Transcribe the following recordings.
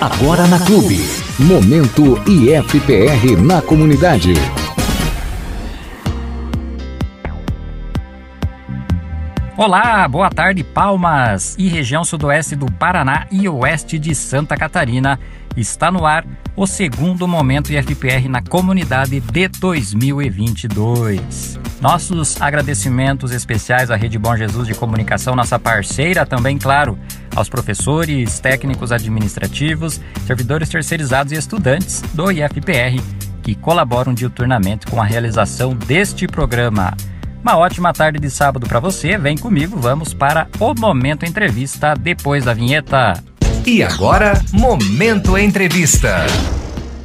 Agora na Clube. Momento IFPR na comunidade. Olá, boa tarde, Palmas e região sudoeste do Paraná e oeste de Santa Catarina. Está no ar o segundo Momento IFPR na comunidade de 2022. Nossos agradecimentos especiais à Rede Bom Jesus de Comunicação, nossa parceira, também, claro, aos professores, técnicos administrativos, servidores terceirizados e estudantes do IFPR que colaboram diuturnamente com a realização deste programa. Uma ótima tarde de sábado para você. Vem comigo, vamos para o Momento Entrevista depois da vinheta. E agora, Momento Entrevista.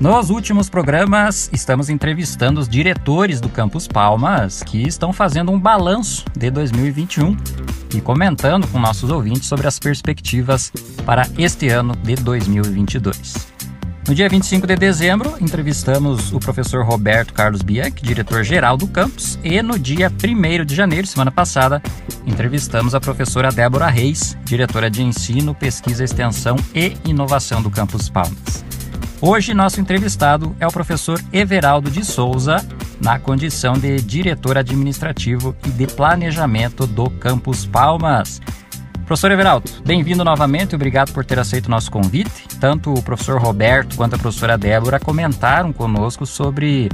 Nos últimos programas, estamos entrevistando os diretores do Campus Palmas que estão fazendo um balanço de 2021 e comentando com nossos ouvintes sobre as perspectivas para este ano de 2022. No dia 25 de dezembro, entrevistamos o professor Roberto Carlos Bianchi, diretor-geral do campus, e no dia 1 de janeiro, semana passada, entrevistamos a professora Débora Reis, diretora de Ensino, Pesquisa, Extensão e Inovação do Campus Palmas. Hoje, nosso entrevistado é o professor Everaldo de Souza, na condição de diretor administrativo e de planejamento do Campus Palmas. Professor Everaldo, bem-vindo novamente, obrigado por ter aceito o nosso convite. Tanto o professor Roberto quanto a professora Débora comentaram conosco sobre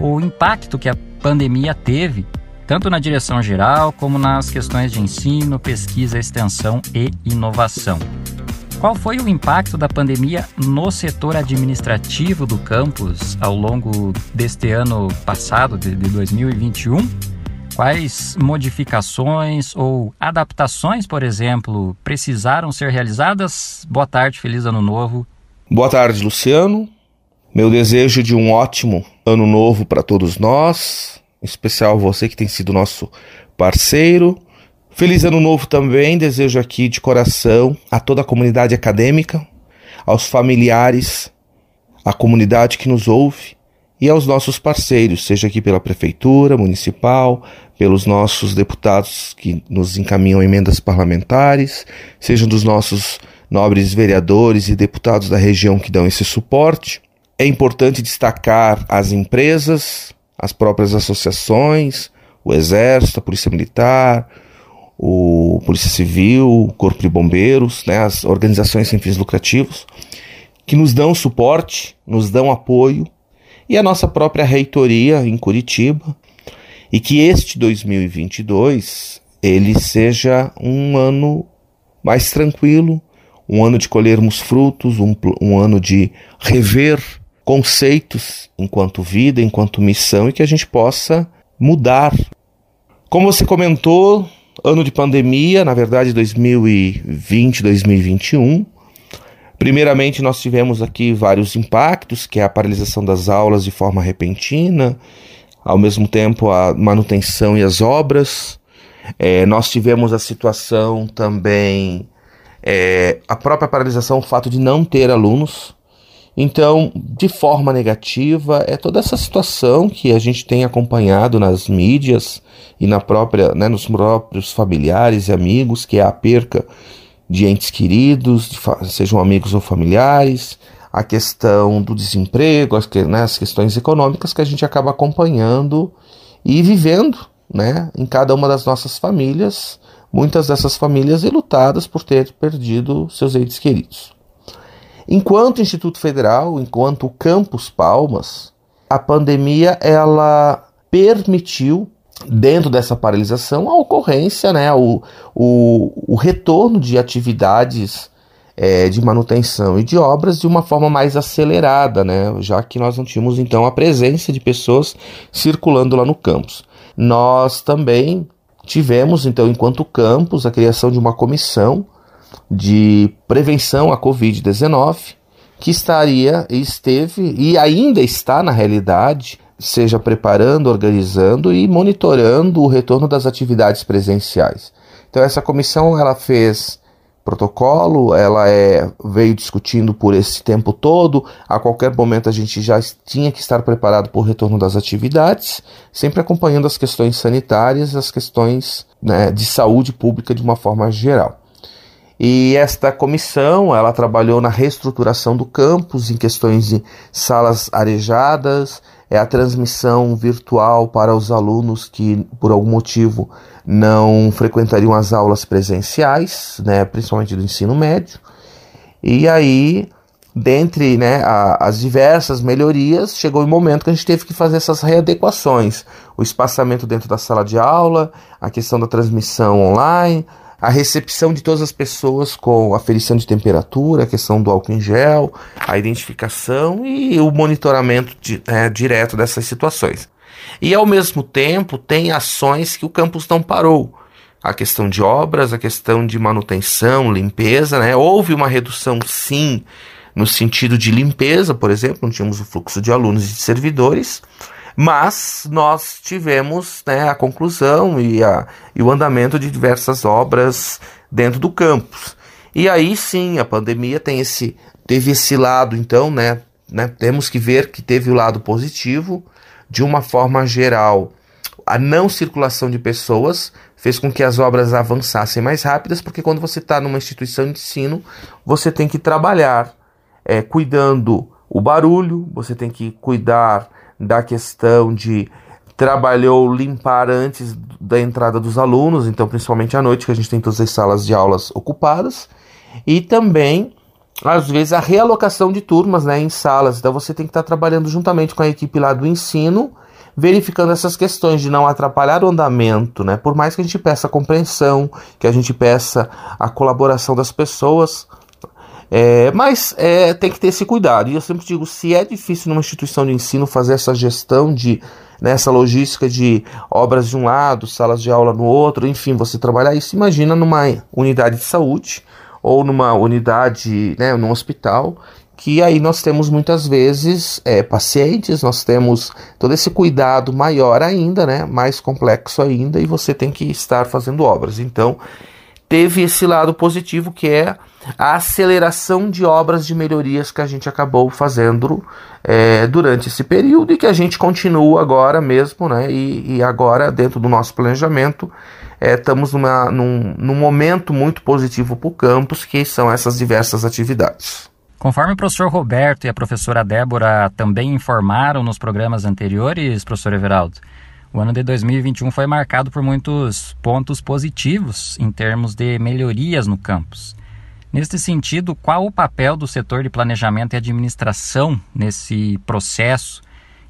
o impacto que a pandemia teve, tanto na direção geral como nas questões de ensino, pesquisa, extensão e inovação. Qual foi o impacto da pandemia no setor administrativo do campus ao longo deste ano passado, de 2021? Quais modificações ou adaptações, por exemplo, precisaram ser realizadas? Boa tarde, feliz ano novo. Boa tarde, Luciano. Meu desejo de um ótimo ano novo para todos nós, em especial você que tem sido nosso parceiro. Feliz ano novo também, desejo aqui de coração a toda a comunidade acadêmica, aos familiares, à comunidade que nos ouve e aos nossos parceiros, seja aqui pela Prefeitura Municipal, pelos nossos deputados que nos encaminham emendas parlamentares, sejam dos nossos nobres vereadores e deputados da região que dão esse suporte. É importante destacar as empresas, as próprias associações, o Exército, a Polícia Militar, o Polícia Civil, o Corpo de Bombeiros, né, as organizações sem fins lucrativos, que nos dão suporte, nos dão apoio e a nossa própria reitoria em Curitiba, e que este 2022 ele seja um ano mais tranquilo, um ano de colhermos frutos, um, um ano de rever conceitos enquanto vida, enquanto missão e que a gente possa mudar. Como você comentou, ano de pandemia, na verdade 2020, 2021, Primeiramente, nós tivemos aqui vários impactos, que é a paralisação das aulas de forma repentina, ao mesmo tempo a manutenção e as obras. É, nós tivemos a situação também, é, a própria paralisação, o fato de não ter alunos. Então, de forma negativa, é toda essa situação que a gente tem acompanhado nas mídias e na própria, né, nos próprios familiares e amigos, que é a perca de entes queridos, sejam amigos ou familiares, a questão do desemprego, as, né, as questões econômicas que a gente acaba acompanhando e vivendo né, em cada uma das nossas famílias, muitas dessas famílias lutadas por ter perdido seus entes queridos. Enquanto Instituto Federal, enquanto Campus Palmas, a pandemia ela permitiu dentro dessa paralisação, a ocorrência, né, o, o, o retorno de atividades é, de manutenção e de obras de uma forma mais acelerada, né, já que nós não tínhamos então a presença de pessoas circulando lá no campus. Nós também tivemos, então, enquanto campus, a criação de uma comissão de prevenção à Covid-19 que estaria, esteve e ainda está na realidade seja preparando, organizando e monitorando o retorno das atividades presenciais. Então essa comissão ela fez protocolo, ela é, veio discutindo por esse tempo todo. A qualquer momento a gente já tinha que estar preparado para o retorno das atividades, sempre acompanhando as questões sanitárias, as questões né, de saúde pública de uma forma geral. E esta comissão, ela trabalhou na reestruturação do campus, em questões de salas arejadas, é a transmissão virtual para os alunos que, por algum motivo, não frequentariam as aulas presenciais, né, principalmente do ensino médio. E aí, dentre né, a, as diversas melhorias, chegou o momento que a gente teve que fazer essas readequações. O espaçamento dentro da sala de aula, a questão da transmissão online, a recepção de todas as pessoas com aferição de temperatura, a questão do álcool em gel, a identificação e o monitoramento de, é, direto dessas situações. E ao mesmo tempo tem ações que o campus não parou. A questão de obras, a questão de manutenção, limpeza, né? Houve uma redução sim no sentido de limpeza, por exemplo, não tínhamos o fluxo de alunos e de servidores, mas nós tivemos né, a conclusão e, a, e o andamento de diversas obras dentro do campus. E aí sim, a pandemia tem esse, teve esse lado, então, né, né, temos que ver que teve o lado positivo, de uma forma geral. A não circulação de pessoas fez com que as obras avançassem mais rápidas, porque quando você está numa instituição de ensino, você tem que trabalhar é, cuidando o barulho, você tem que cuidar da questão de trabalhou limpar antes da entrada dos alunos, então principalmente à noite que a gente tem todas as salas de aulas ocupadas, e também às vezes a realocação de turmas, né, em salas. Então você tem que estar trabalhando juntamente com a equipe lá do ensino, verificando essas questões de não atrapalhar o andamento, né? Por mais que a gente peça compreensão, que a gente peça a colaboração das pessoas, é, mas é, tem que ter esse cuidado. E eu sempre digo: se é difícil numa instituição de ensino fazer essa gestão de nessa né, logística de obras de um lado, salas de aula no outro, enfim, você trabalhar isso, imagina numa unidade de saúde ou numa unidade, né, num hospital, que aí nós temos muitas vezes é, pacientes, nós temos todo esse cuidado maior ainda, né, mais complexo ainda, e você tem que estar fazendo obras. Então, teve esse lado positivo que é a aceleração de obras de melhorias que a gente acabou fazendo é, durante esse período e que a gente continua agora mesmo, né? E, e agora, dentro do nosso planejamento, é, estamos numa, num, num momento muito positivo para o campus, que são essas diversas atividades. Conforme o professor Roberto e a professora Débora também informaram nos programas anteriores, professor Everaldo, o ano de 2021 foi marcado por muitos pontos positivos em termos de melhorias no campus. Neste sentido, qual o papel do setor de planejamento e administração nesse processo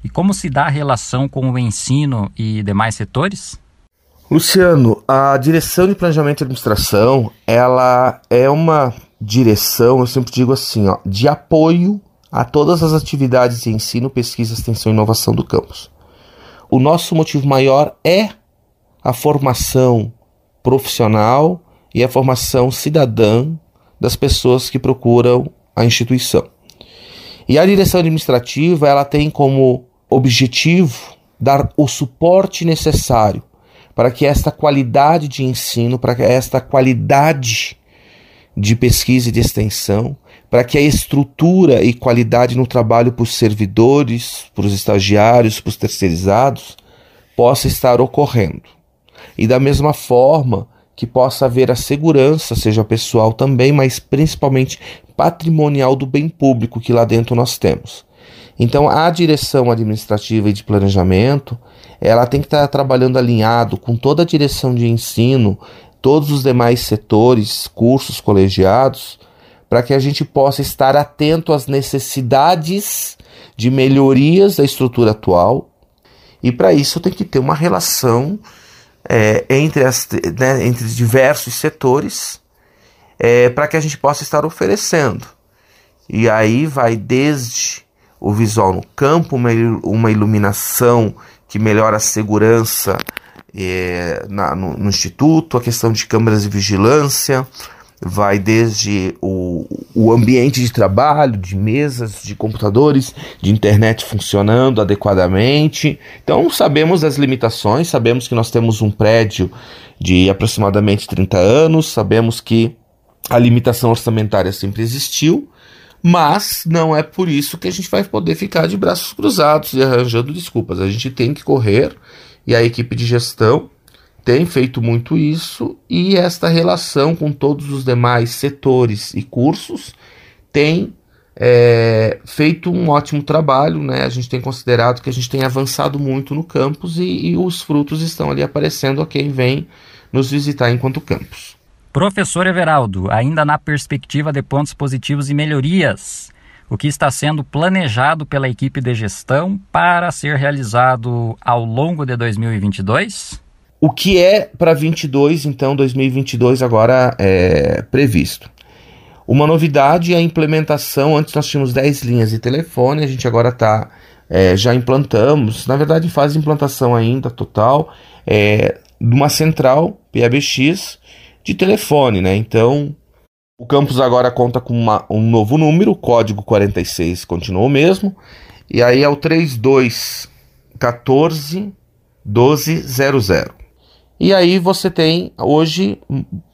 e como se dá a relação com o ensino e demais setores? Luciano, a direção de planejamento e administração, ela é uma direção, eu sempre digo assim, ó, de apoio a todas as atividades de ensino, pesquisa, extensão e inovação do campus o nosso motivo maior é a formação profissional e a formação cidadã das pessoas que procuram a instituição. E a direção administrativa, ela tem como objetivo dar o suporte necessário para que esta qualidade de ensino, para que esta qualidade de pesquisa e de extensão, para que a estrutura e qualidade no trabalho para os servidores, para os estagiários, para os terceirizados, possa estar ocorrendo. E da mesma forma que possa haver a segurança, seja pessoal também, mas principalmente patrimonial do bem público que lá dentro nós temos. Então, a direção administrativa e de planejamento, ela tem que estar trabalhando alinhado com toda a direção de ensino, todos os demais setores, cursos colegiados, para que a gente possa estar atento às necessidades de melhorias da estrutura atual. E para isso tem que ter uma relação é, entre, as, né, entre diversos setores é, para que a gente possa estar oferecendo. E aí vai desde o visual no campo, uma, iluminação que melhora a segurança é, na, no, no instituto, a questão de câmeras de vigilância, vai desde o, o ambiente de trabalho, de mesas, de computadores, de internet funcionando adequadamente. Então, sabemos das limitações, sabemos que nós temos um prédio de aproximadamente 30 anos, sabemos que a limitação orçamentária sempre existiu, mas não é por isso que a gente vai poder ficar de braços cruzados e arranjando desculpas. A gente tem que correr e a equipe de gestão tem feito muito isso e esta relação com todos os demais setores e cursos tem é, feito um ótimo trabalho, né? A gente tem considerado que a gente tem avançado muito no campus e, e os frutos estão ali aparecendo a quem vem nos visitar enquanto campus. Professor Everaldo, ainda na perspectiva de pontos positivos e melhorias, o que está sendo planejado pela equipe de gestão para ser realizado ao longo de 2022? O que é para 22, então 2022 agora é previsto? Uma novidade é a implementação. Antes nós tínhamos 10 linhas de telefone, a gente agora está. É, já implantamos, na verdade, faz implantação ainda total, é, de uma central PABX de telefone, né? Então, o campus agora conta com uma, um novo número, o código 46 continua o mesmo, e aí é o 3214 1200. E aí você tem hoje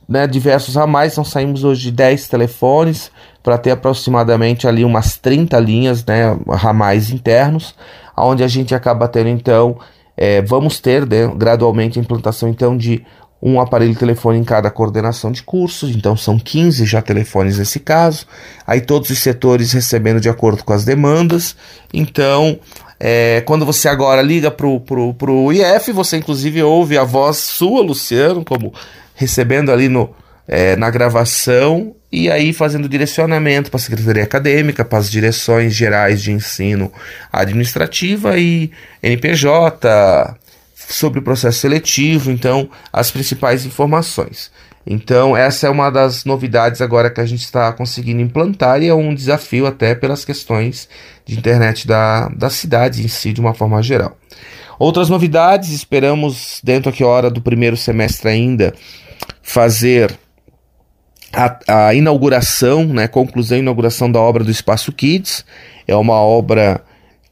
né, diversos a mais, nós saímos hoje de 10 telefones para ter aproximadamente ali umas 30 linhas né, ramais internos, onde a gente acaba tendo então, é, vamos ter né, gradualmente a implantação então de um aparelho telefone em cada coordenação de cursos, então são 15 já telefones nesse caso, aí todos os setores recebendo de acordo com as demandas, então é, quando você agora liga pro, pro, pro IF, você inclusive ouve a voz sua, Luciano, como recebendo ali no, é, na gravação e aí fazendo direcionamento para a Secretaria Acadêmica, para as direções gerais de ensino administrativa e NPJ, sobre o processo seletivo, então as principais informações. Então, essa é uma das novidades agora que a gente está conseguindo implantar e é um desafio até pelas questões de internet da, da cidade em si, de uma forma geral. Outras novidades, esperamos dentro aqui hora do primeiro semestre ainda fazer a, a inauguração, né, conclusão e inauguração da obra do Espaço Kids. É uma obra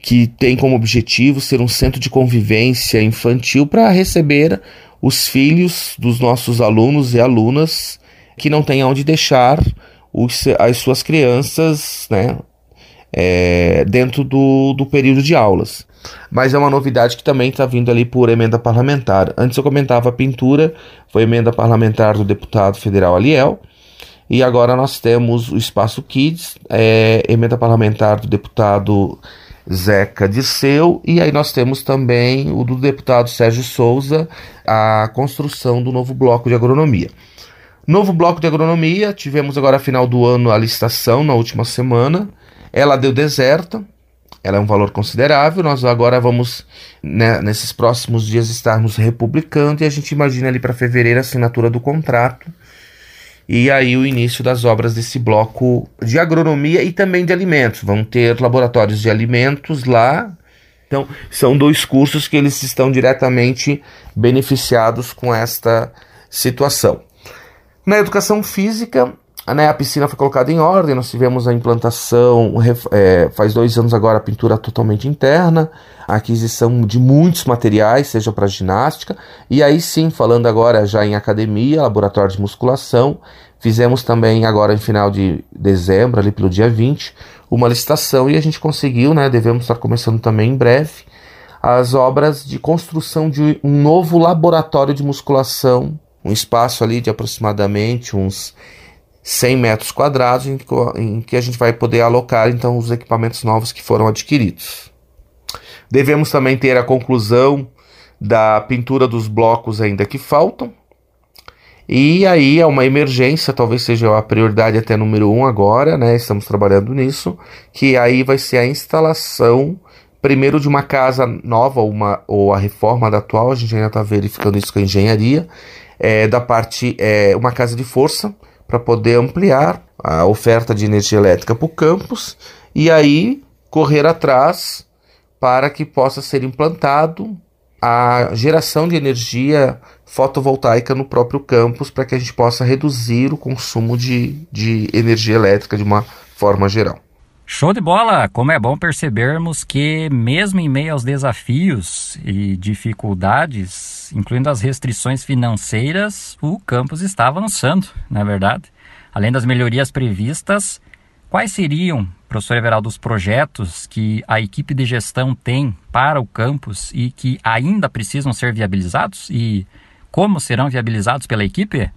que tem como objetivo ser um centro de convivência infantil para receber os filhos dos nossos alunos e alunas que não têm onde deixar os, as suas crianças né, é, dentro do, do período de aulas. Mas é uma novidade que também está vindo ali por emenda parlamentar. Antes eu comentava a pintura, foi emenda parlamentar do deputado federal Aliel. E agora nós temos o Espaço Kids, é, emenda parlamentar do deputado Zeca Disseu, e aí nós temos também o do deputado Sérgio Souza, a construção do novo bloco de agronomia. Novo bloco de agronomia, tivemos agora final do ano a licitação na última semana. Ela deu deserta, ela é um valor considerável. Nós agora vamos, né, nesses próximos dias, estarmos republicando e a gente imagina ali para fevereiro a assinatura do contrato e aí o início das obras desse bloco de agronomia e também de alimentos. Vão ter laboratórios de alimentos lá. Então, são dois cursos que eles estão diretamente beneficiados com esta situação. Na educação física, né, a piscina foi colocada em ordem, nós tivemos a implantação, é, faz dois anos agora, a pintura totalmente interna, a aquisição de muitos materiais, seja para ginástica, e aí sim, falando agora já em academia, laboratório de musculação, fizemos também agora em final de dezembro, ali pelo dia 20, uma licitação e a gente conseguiu, né, devemos estar começando também em breve, as obras de construção de um novo laboratório de musculação, um espaço ali de aproximadamente uns 100 metros quadrados em, em que a gente vai poder alocar então os equipamentos novos que foram adquiridos. Devemos também ter a conclusão da pintura dos blocos ainda que faltam. E aí é uma emergência, talvez seja a prioridade até número um agora, né? Estamos trabalhando nisso, que aí vai ser a instalação primeiro de uma casa nova uma, ou a reforma da atual, a gente ainda está verificando isso com a engenharia, é, da parte, é, uma casa de força, para poder ampliar a oferta de energia elétrica para o campus e aí correr atrás para que possa ser implantado a geração de energia fotovoltaica no próprio campus para que a gente possa reduzir o consumo de, de energia elétrica de uma forma geral. Show de bola! Como é bom percebermos que, mesmo em meio aos desafios e dificuldades, incluindo as restrições financeiras, o campus estava avançando, não é verdade? Além das melhorias previstas, quais seriam, professor Everaldo, os projetos que a equipe de gestão tem para o campus e que ainda precisam ser viabilizados? E como serão viabilizados pela equipe?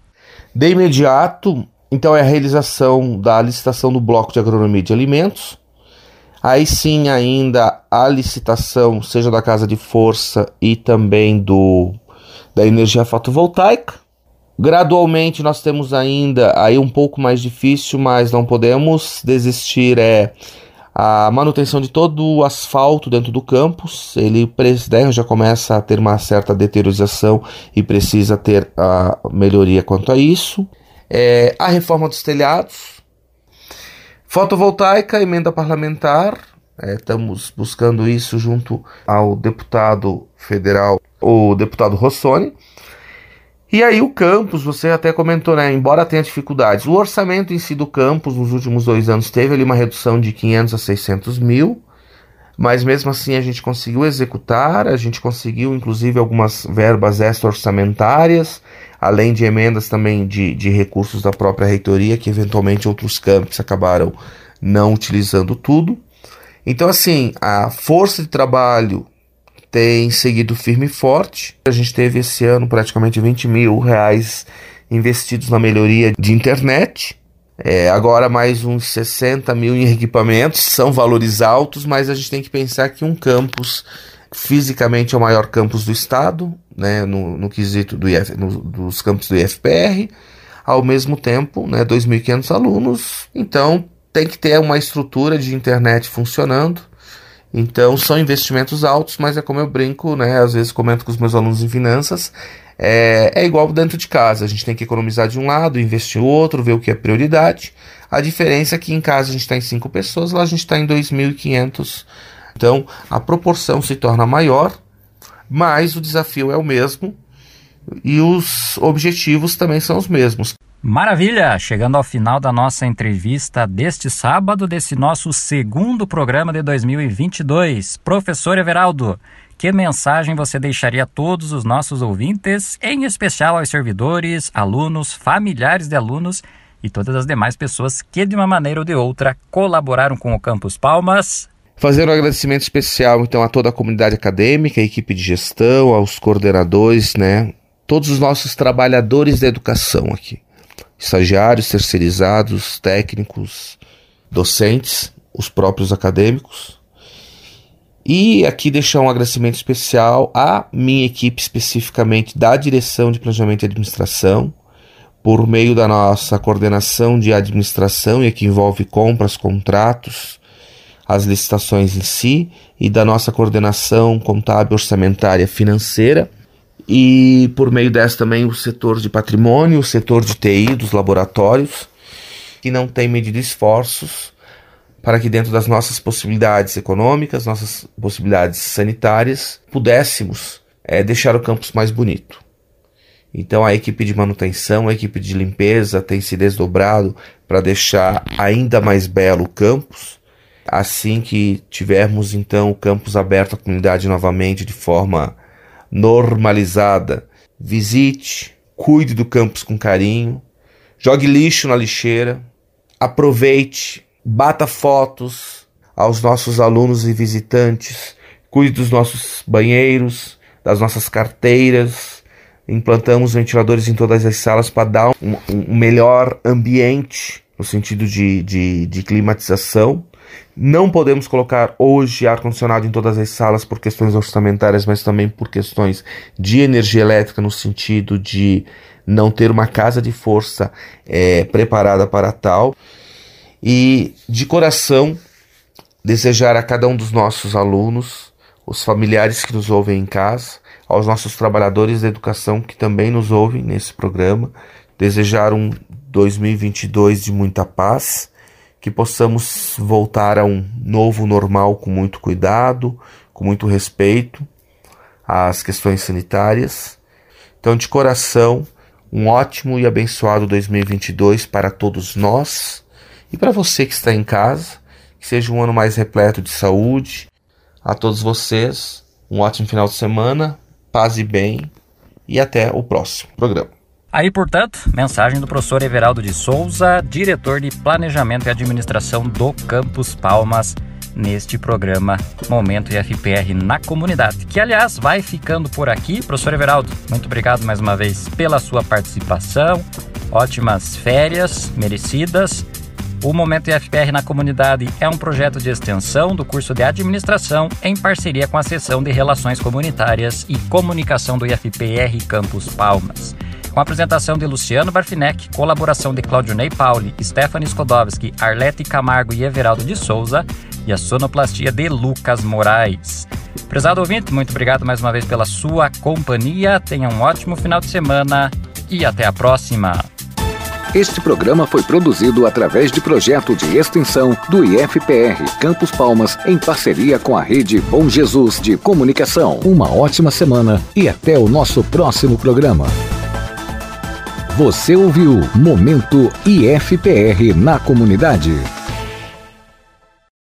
De imediato, então, é a realização da licitação do bloco de agronomia de alimentos. Aí sim, ainda a licitação, seja da casa de força e também do da energia fotovoltaica. Gradualmente nós temos ainda aí um pouco mais difícil, mas não podemos desistir é a manutenção de todo o asfalto dentro do campus. Ele né, já começa a ter uma certa deteriorização e precisa ter a melhoria quanto a isso. É, a reforma dos telhados, fotovoltaica, emenda parlamentar. É, estamos buscando isso junto ao deputado federal, o deputado Rossoni. E aí o campus, você até comentou, né? Embora tenha dificuldades, o orçamento em si do campus nos últimos dois anos teve ali uma redução de 500 a 600 mil, mas mesmo assim a gente conseguiu executar, a gente conseguiu inclusive algumas verbas extra-orçamentárias, além de emendas também de, de recursos da própria reitoria, que eventualmente outros campos acabaram não utilizando tudo. Então, assim, a força de trabalho tem seguido firme e forte. A gente teve esse ano praticamente 20 mil reais investidos na melhoria de internet. É, agora mais uns 60 mil em equipamentos, são valores altos, mas a gente tem que pensar que um campus fisicamente é o maior campus do estado, né, no, no quesito do IF, no, dos campos do IFPR, ao mesmo tempo, né, 2.500 alunos, então tem que ter uma estrutura de internet funcionando, então são investimentos altos, mas é como eu brinco, né? Às vezes comento com os meus alunos em finanças, é, é igual dentro de casa. A gente tem que economizar de um lado, investir no outro, ver o que é prioridade. A diferença é que em casa a gente está em 5 pessoas, lá a gente está em 2.500. Então a proporção se torna maior, mas o desafio é o mesmo e os objetivos também são os mesmos. Maravilha! Chegando ao final da nossa entrevista deste sábado, desse nosso segundo programa de 2022. Professor Everaldo, que mensagem você deixaria a todos os nossos ouvintes, em especial aos servidores, alunos, familiares de alunos e todas as demais pessoas que, de uma maneira ou de outra, colaboraram com o Campus Palmas? Fazer um agradecimento especial, então, a toda a comunidade acadêmica, a equipe de gestão, aos coordenadores, né? Todos os nossos trabalhadores da educação aqui estagiários, terceirizados, técnicos, docentes, os próprios acadêmicos. E aqui deixar um agradecimento especial à minha equipe, especificamente da direção de planejamento e administração, por meio da nossa coordenação de administração, e que envolve compras, contratos, as licitações em si, e da nossa coordenação contábil, orçamentária, financeira e por meio dessa também o setor de patrimônio, o setor de TI dos laboratórios, que não tem medido esforços para que dentro das nossas possibilidades econômicas, nossas possibilidades sanitárias, pudéssemos é, deixar o campus mais bonito. Então a equipe de manutenção, a equipe de limpeza tem se desdobrado para deixar ainda mais belo o campus. Assim que tivermos então o campus aberto à comunidade novamente de forma normalizada. Visite, cuide do campus com carinho, jogue lixo na lixeira, aproveite, bata fotos aos nossos alunos e visitantes, cuide dos nossos banheiros, das nossas carteiras. Implantamos ventiladores em todas as salas para dar um, um melhor ambiente no sentido de, de, de climatização não podemos colocar hoje ar-condicionado em todas as salas por questões orçamentárias, mas também por questões de energia elétrica, no sentido de não ter uma casa de força é, preparada para tal. E de coração, desejar a cada um dos nossos alunos, os familiares que nos ouvem em casa, aos nossos trabalhadores da educação que também nos ouvem nesse programa, desejar um 2022 de muita paz que possamos voltar a um novo normal com muito cuidado, com muito respeito às questões sanitárias. Então, de coração, um ótimo e abençoado 2022 para todos nós e para você que está em casa. Que seja um ano mais repleto de saúde. A todos vocês, um ótimo final de semana, paz e bem, e até o próximo programa. Aí, portanto, mensagem do professor Everaldo de Souza, diretor de Planejamento e Administração do Campus Palmas, neste programa Momento IFPR na comunidade, que aliás vai ficando por aqui. Professor Everaldo, muito obrigado mais uma vez pela sua participação. Ótimas férias merecidas. O Momento IFPR na Comunidade é um projeto de extensão do curso de administração em parceria com a seção de Relações Comunitárias e Comunicação do IFPR Campus Palmas. Com a apresentação de Luciano Barfinec, colaboração de Claudio Ney Pauli, Stephanie Skodowski, Arlete Camargo e Everaldo de Souza e a sonoplastia de Lucas Moraes. Prezado ouvinte, muito obrigado mais uma vez pela sua companhia. Tenha um ótimo final de semana e até a próxima. Este programa foi produzido através de projeto de extensão do IFPR Campos Palmas em parceria com a rede Bom Jesus de Comunicação. Uma ótima semana e até o nosso próximo programa. Você ouviu Momento IFPR na comunidade.